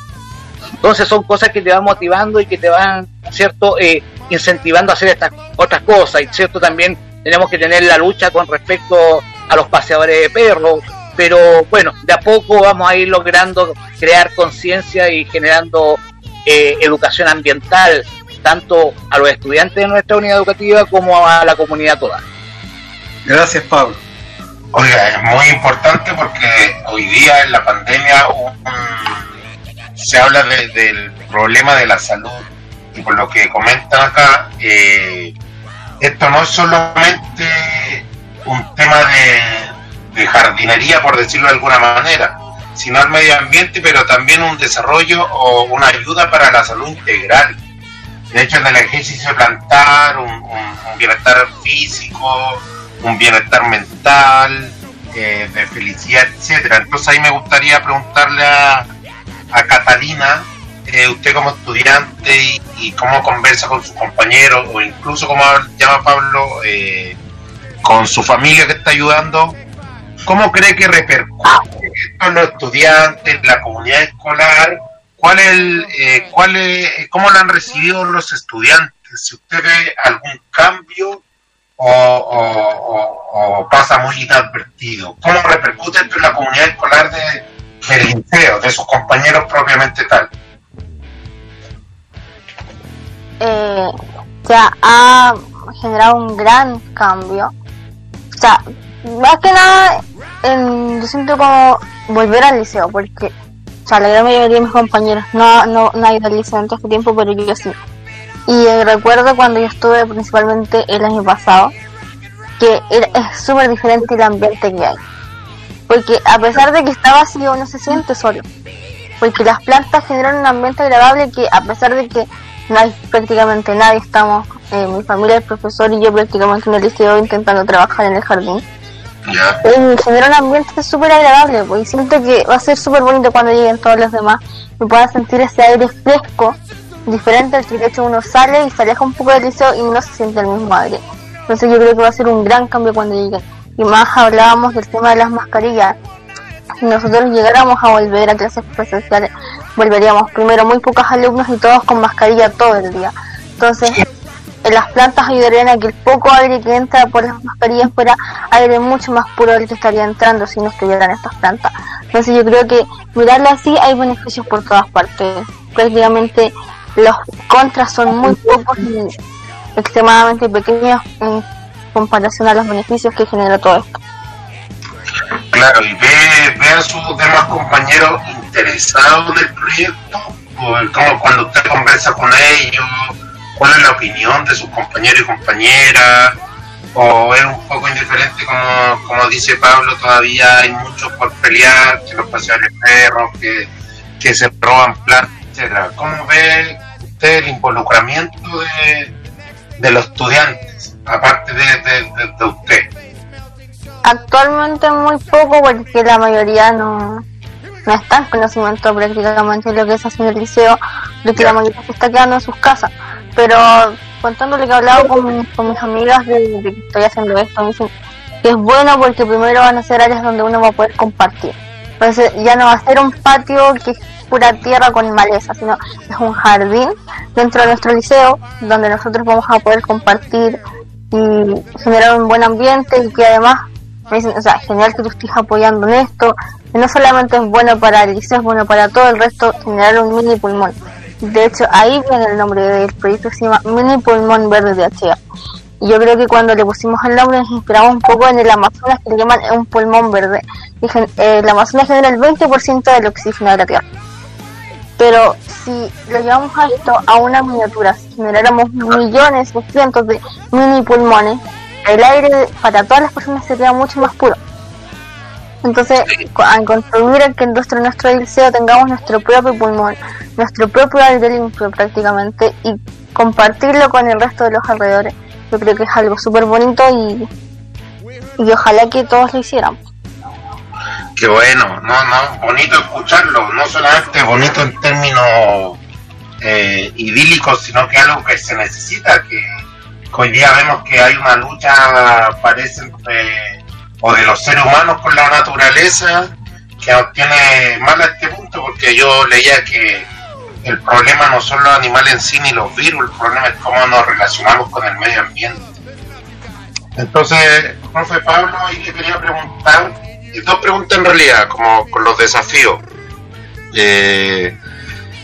Entonces son cosas que te van motivando y que te van, ¿cierto?, eh, incentivando a hacer estas otras cosas. Y, ¿cierto?, también tenemos que tener la lucha con respecto a los paseadores de perros. pero bueno, de a poco vamos a ir logrando crear conciencia y generando eh, educación ambiental, tanto a los estudiantes de nuestra unidad educativa como a la comunidad toda. Gracias, Pablo. Oiga, es muy importante porque hoy día en la pandemia un- se habla de- del problema de la salud y por lo que comentan acá, eh, esto no es solamente un tema de, de jardinería, por decirlo de alguna manera, sino al medio ambiente, pero también un desarrollo o una ayuda para la salud integral. De hecho, en el ejercicio plantar un, bienestar físico, un bienestar mental, eh, de felicidad, etcétera. Entonces ahí me gustaría preguntarle a, a Catalina, eh, usted como estudiante y, y cómo conversa con sus compañeros o incluso como llama Pablo, eh, con su familia que está ayudando, ¿cómo cree que repercute en los estudiantes, la comunidad escolar? ¿Cuál es el, eh, cuál es, ¿Cómo lo han recibido los estudiantes? Si usted ve algún cambio o, o- o- o pasa muy inadvertido. ¿Cómo repercute esto en la comunidad escolar de, del liceo, de sus compañeros propiamente tal? eh, o sea, ha generado un gran cambio. O sea, más que nada, en- yo siento como volver al liceo, porque, o sea, la gran mayoría de mis compañeros no, no, no al liceo en todo este tiempo, pero yo sí. Y recuerdo cuando yo estuve principalmente el año pasado, que era- es súper diferente el ambiente que hay. Porque a pesar de que está vacío, no se siente solo porque las plantas generan un ambiente agradable que a pesar de que no hay prácticamente nadie, estamos, eh, mi familia, el profesor y yo prácticamente en el liceo intentando trabajar en el jardín, ¿Ya? eh, genera un ambiente súper agradable, pues, y siento que va a ser súper bonito cuando lleguen todos los demás y puedan sentir ese aire fresco, diferente al que de hecho uno sale y se aleja un poco del liceo y no se siente el mismo aire. Entonces yo creo que va a ser un gran cambio cuando lleguen. Y más hablábamos del tema de las mascarillas, si nosotros llegáramos a volver a clases presenciales, volveríamos primero muy pocos alumnos y todos con mascarilla todo el día. Entonces, eh, las plantas ayudarían a que el poco aire que entra por las mascarillas fuera aire mucho más puro del que estaría entrando si no estuvieran estas plantas. Entonces, yo creo que mirarlo así hay beneficios por todas partes. Prácticamente los contras son muy pocos y extremadamente pequeños en comparación a los beneficios que genera todo esto. Claro, y ve, a sus demás compañeros interesados proyecto, o el- como cuando usted conversa con ellos, cuál es la opinión de sus compañeros y compañeras, o es un poco indiferente como, como dice Pablo, todavía hay mucho por pelear, que los paseadores de perros, que, que se roban plantas, etcétera. ¿Cómo ve usted el involucramiento de, de los estudiantes, aparte de, de- de- de usted? Actualmente muy poco porque la mayoría no, no está en conocimiento prácticamente de lo que se hace en el liceo, porque la mayoría se está quedando en sus casas. Pero contándole que he hablado con, mis amigas de, que estoy haciendo esto, me dicen que es bueno porque primero van a ser áreas donde uno va a poder compartir. Entonces ya no va a ser un patio que es pura tierra con maleza, sino es un jardín dentro de nuestro liceo donde nosotros vamos a poder compartir y generar un buen ambiente y que además me dicen, o sea, genial que tú estés apoyando en esto, no solamente es bueno para el liceo, es bueno para todo el resto, generar un mini pulmón. De hecho, ahí viene el nombre del proyecto, se llama Mini Pulmón Verde de Achea. Y yo creo que cuando le pusimos el nombre nos inspiramos un poco en el Amazonas, que le llaman un pulmón verde. Gen- eh, el Amazonas genera el 20% del oxígeno de la Tierra. Pero si lo llevamos a esto a una miniatura, si generáramos millones o cientos de mini pulmones, el aire para todas las personas sería mucho más puro. Entonces, al contribuir a que nuestro, nuestro liceo tengamos nuestro propio pulmón, nuestro propio aire limpio prácticamente, y compartirlo con el resto de los alrededores, yo creo que es algo súper bonito y, y ojalá que todos lo hiciéramos. Qué bueno, no, no, bonito escucharlo, no solamente bonito en términos eh, idílicos, sino que algo que se necesita, que, hoy día vemos que hay una lucha, parece, o de los seres humanos con la naturaleza, que nos tiene mal a este punto, porque yo leía que el problema no son los animales en sí ni los virus, el problema es cómo nos relacionamos con el medio ambiente. Entonces, profe Pablo, ahí le quería preguntar, y dos preguntas en realidad, como con los desafíos. Eh,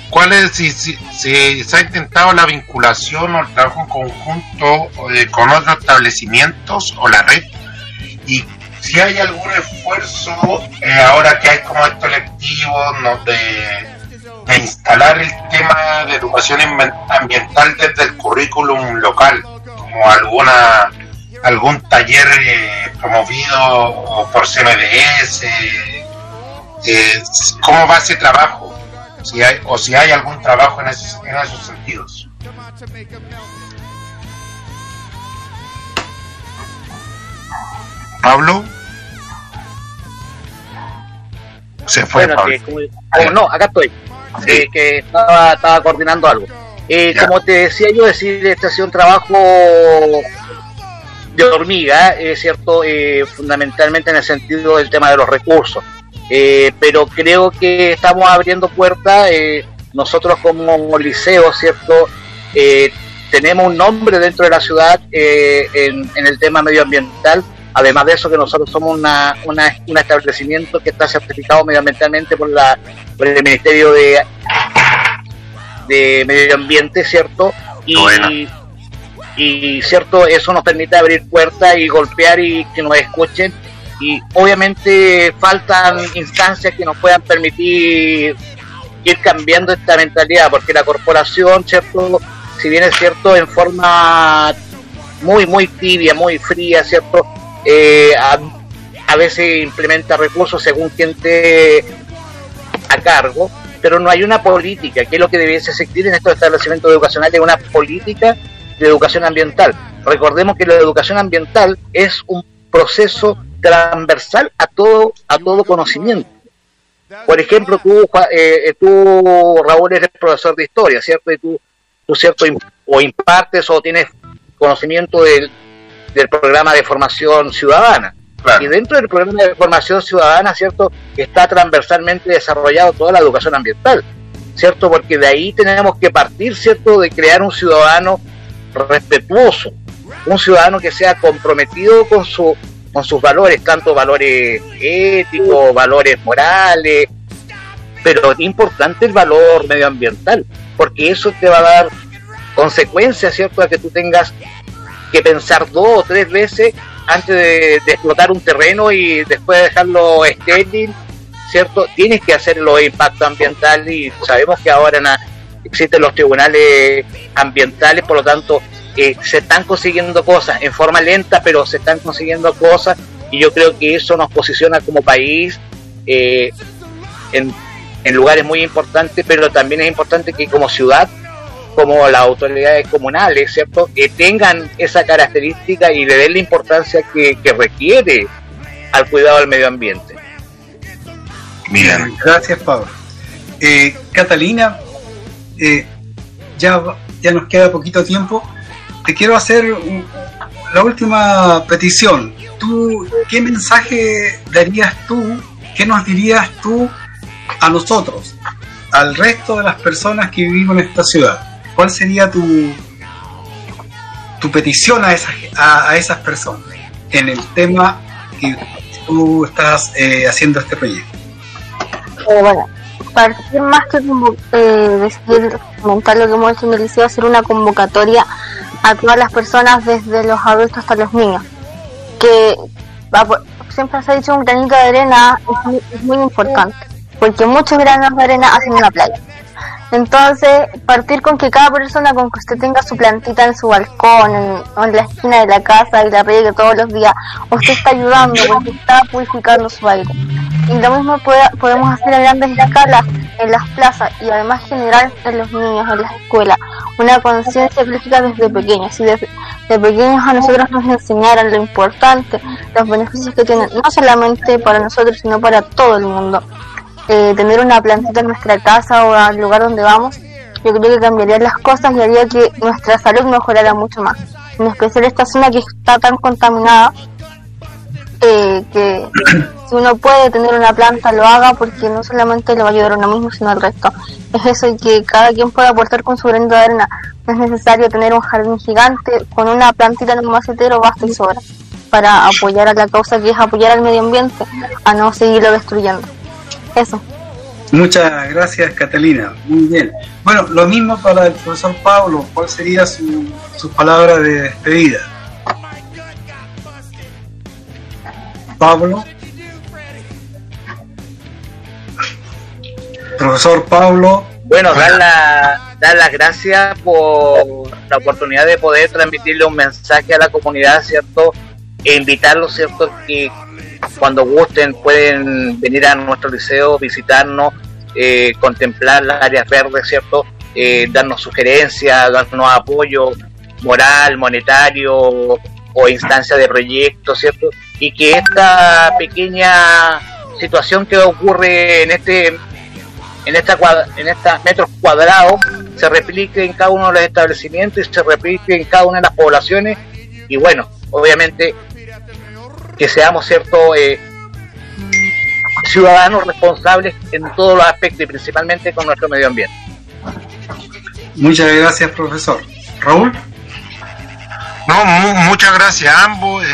¿Cuál es, si, si- si se ha intentado la vinculación o el trabajo en conjunto eh, con otros establecimientos o la red? Y si hay algún esfuerzo, eh, ahora que hay como estos lectivos, ¿no? de, instalar el tema de educación ambiental desde el currículum local, como alguna algún taller eh, promovido por CMDS, eh, ¿cómo va ese trabajo? Si hay, o si hay algún trabajo en esos, en esos sentidos. Pablo. Se fue Bueno, Pablo. que como- oh, no, acá estoy. Eh, que estaba, estaba coordinando algo. Eh, como te decía yo, decir, este ha sido un trabajo de hormiga, es cierto, eh, fundamentalmente en el sentido del tema de los recursos. Eh, pero creo que estamos abriendo puertas. eh, nosotros como liceo, ¿cierto? Eh, tenemos un nombre dentro de la ciudad eh, en, en el tema medioambiental. Además de eso, que nosotros somos una, una- un establecimiento que está certificado medioambientalmente por, la, por el Ministerio de, de Medio Ambiente, ¿cierto? Y, y, cierto, eso nos permite abrir puertas y golpear y que nos escuchen. Y obviamente faltan instancias que nos puedan permitir ir cambiando esta mentalidad, porque la corporación, ¿cierto? Si bien es cierto, en forma muy, muy tibia, muy fría, ¿cierto? Eh, a, a veces implementa recursos según quien esté a cargo, pero no hay una política, que es lo que debiese existir en estos establecimientos educacionales, una política de educación ambiental. Recordemos que la educación ambiental es un proceso transversal a todo, a todo conocimiento. Por ejemplo, tú, eh, tú, Raúl, eres profesor de historia, ¿cierto? Y tú, tú cierto, o impartes o tienes conocimiento del, del programa de formación ciudadana. Claro. Y dentro del programa de formación ciudadana, ¿cierto? Está transversalmente desarrollado toda la educación ambiental, ¿cierto? Porque de ahí tenemos que partir, ¿cierto? De crear un ciudadano respetuoso, un ciudadano que sea comprometido con su con sus valores, tanto valores éticos, valores morales, pero es importante el valor medioambiental, porque eso te va a dar consecuencias, ¿cierto? A que tú tengas que pensar dos o tres veces antes de, explotar un terreno y después dejarlo estéril, ¿cierto? Tienes que hacer los impactos ambientales y sabemos que ahora existen los tribunales ambientales, por lo tanto, eh, se están consiguiendo cosas en forma lenta, pero se están consiguiendo cosas y yo creo que eso nos posiciona como país eh, en lugares muy importantes, pero también es importante que como ciudad, como las autoridades comunales, ¿cierto?, que tengan esa característica y le den la importancia que, que requiere al cuidado del medio ambiente. Bien. Gracias, Pablo. Eh, Catalina, eh, ya, va- ya nos queda poquito tiempo. Te quiero hacer un- la última petición. ¿Tú qué mensaje darías tú, qué nos dirías tú a nosotros, al resto de las personas que vivimos en esta ciudad? ¿Cuál sería tu, tu petición a esas, a, esas personas en el tema que tú estás eh, haciendo este proyecto? Eh, bueno, partir más que eh, decidir comentar lo que hemos hecho en el liceo, hacer una convocatoria a todas las personas, desde los adultos hasta los niños. Que siempre se ha dicho un granito de arena es muy, es muy importante, porque muchos granos de arena hacen una playa. Entonces, partir con que cada persona, con que usted tenga su plantita en su balcón, en, la esquina de la casa y la riegue todos los días, usted está ayudando porque está purificando su aire. Y lo mismo podemos hacer a grandes escalas en las plazas y además generar en los niños, en las escuelas, una conciencia ecológica desde pequeños. Si desde de pequeños a nosotros nos enseñaran lo importante, los beneficios que tienen, no solamente para nosotros, sino para todo el mundo. Eh, tener una plantita en nuestra casa o al lugar donde vamos, yo creo que cambiaría las cosas y haría que nuestra salud mejorara mucho más. En especial esta zona que está tan contaminada, eh, que si uno puede tener una planta lo haga porque no solamente le va a ayudar a uno mismo sino al resto es eso y que cada quien pueda aportar con su granito de arena no es necesario tener un jardín gigante con una plantita en un macetero basta y sobra para apoyar a la causa que es apoyar al medio ambiente, a no seguirlo destruyendo. Eso. Muchas gracias, Catalina. Muy bien. Bueno, lo mismo para el profesor Pablo. ¿Cuál sería su, su palabra de despedida? Pablo. Profesor Pablo. Bueno, dar, la, dar las gracias por la oportunidad de poder transmitirle un mensaje a la comunidad, ¿cierto? E invitarlos, ¿cierto? Que cuando gusten pueden venir a nuestro liceo, visitarnos, eh, contemplar las áreas verdes, ¿cierto? Eh, darnos sugerencias, darnos apoyo moral, monetario o instancia de proyectos, ¿cierto? Y que esta pequeña situación que ocurre en este en esta en estos metros cuadrados se replique en cada uno de los establecimientos y se replique en cada una de las poblaciones y bueno, obviamente que seamos cierto eh, ciudadanos responsables en todos los aspectos y principalmente con nuestro medio ambiente. Muchas gracias, profesor. Raúl. No, mu- muchas gracias a ambos. eh,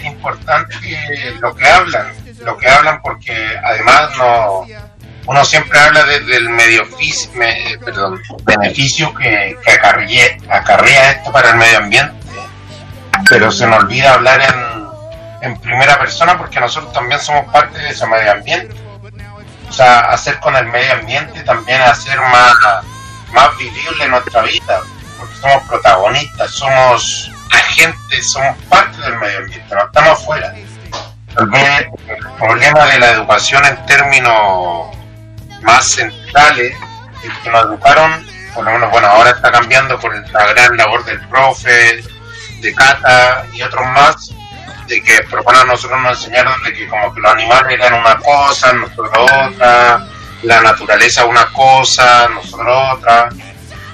es importante eh, lo que hablan, lo que hablan porque además no, uno siempre habla de- del medio me- perdón, beneficio que, que acarrea, acarrea esto para el medio ambiente, pero se nos olvida hablar en, en primera persona porque nosotros también somos parte de ese medio ambiente. O sea, hacer con el medio ambiente también hacer más, más vivible nuestra vida, porque somos protagonistas, somos agentes, somos parte del medio ambiente, no estamos afuera. Vez el problema de la educación en términos más centrales es que nos educaron, por lo menos, bueno, ahora está cambiando por la gran labor del profe, de Cata y otros más, de que por a nosotros nos enseñaron de que como que los animales eran una cosa, nosotros otra, la naturaleza una cosa, nosotros otra.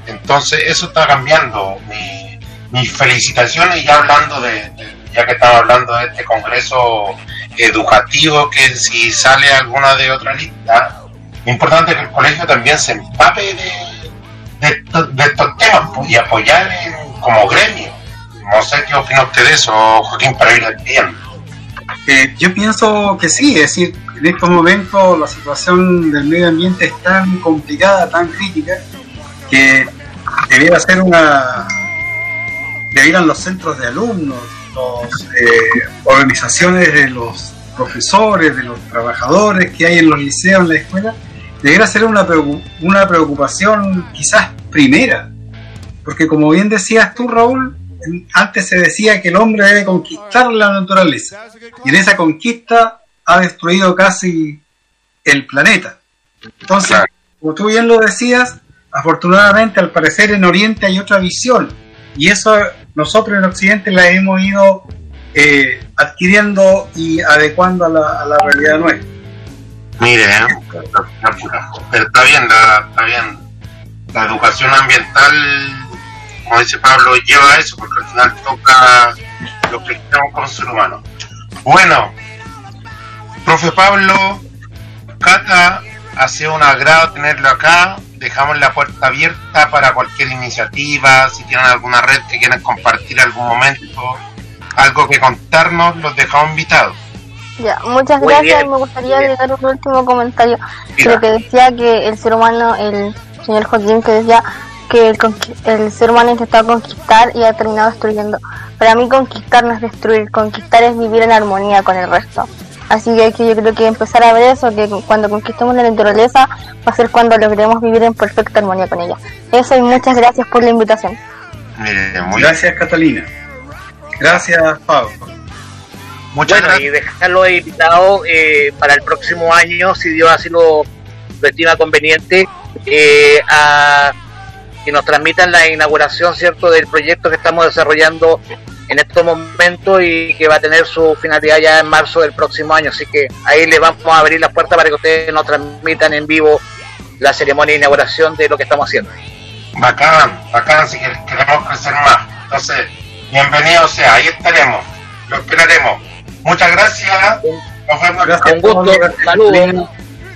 Entonces eso está cambiando. Mi, mis felicitaciones ya hablando de, ya que estamos hablando de este congreso educativo, que si sale alguna de otra lista, importante que el colegio también se empape de, de, de estos temas pues, y apoyar como gremio. No sé qué opina usted de eso, Joaquín, para ir despidiendo. Eh, yo pienso que sí, es decir, en estos momentos la situación del medio ambiente es tan complicada, tan crítica, que debiera ser una. debieran los centros de alumnos, las organizaciones de los profesores, de los trabajadores que hay en los liceos, en la escuela, debiera ser una, una preocupación quizás primera. Porque como bien decías tú, Raúl, antes se decía que el hombre debe conquistar la naturaleza. Y en esa conquista ha destruido casi el planeta. Entonces, Claro. como tú bien lo decías, afortunadamente al parecer en Oriente hay otra visión. Y eso nosotros en Occidente la hemos ido eh, adquiriendo y adecuando a la, a la realidad nuestra. Mire, ¿eh? está bien, la, está bien. La educación ambiental, como dice Pablo, lleva a eso, porque al final toca lo que estamos como ser humano. Bueno, profe Pablo, Cata, ha sido un agrado tenerlo acá. Dejamos la puerta abierta para cualquier iniciativa, si tienen alguna red que quieran compartir algún momento, algo que contarnos, los dejamos invitados. Ya, muchas Muy gracias. bien, Me gustaría agregar un último comentario. Mira. Lo que decía que el ser humano, el señor Joaquín, que decía que el, el ser humano ha intentado conquistar y ha terminado destruyendo. Para mí conquistar no es destruir, conquistar es vivir en armonía con el resto. Así que, hay que yo creo que empezar a ver eso, que cuando conquistemos la naturaleza va a ser cuando logremos vivir en perfecta armonía con ella. Eso y muchas gracias por la invitación. Gracias, Catalina. Gracias, Pablo. Muchas bueno, gracias. y dejarlo invitado eh, para el próximo año, si Dios así lo, lo estima conveniente, eh, a que nos transmitan la inauguración, ¿cierto?, del proyecto que estamos desarrollando en estos momentos y que va a tener su finalidad ya en marzo del próximo año. Así que ahí les vamos a abrir las puertas para que ustedes nos transmitan en vivo la ceremonia de inauguración de lo que estamos haciendo. Bacán, bacán, si que- queremos crecer más. Entonces, bienvenido sea, ahí estaremos, lo esperaremos. Muchas gracias, nos vemos. Gracias, Un gusto, saludos.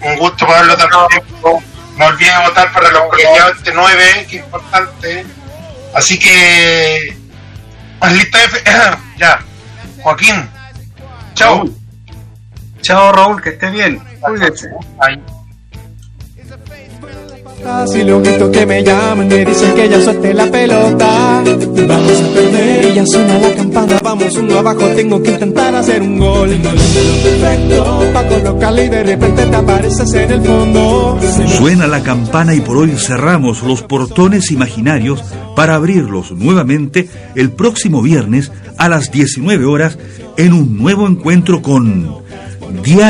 Un gusto Pablo también. No olviden votar para los colegiados este 9, que es importante. Así que, ¿estás lista? F? ya, Joaquín, Chao. Chao Raúl, que esté bien. Cuídese. Lo grito que me llaman, me dicen que ya suelte la pelota. Vamos a perder y ya suena la campana. Vamos uno abajo, tengo que intentar hacer un gol. Tengo perfecto para colocarle y de repente te apareces en el fondo. Suena la campana y por hoy cerramos los portones imaginarios para abrirlos nuevamente el próximo viernes a las 19 horas en un nuevo encuentro con Diario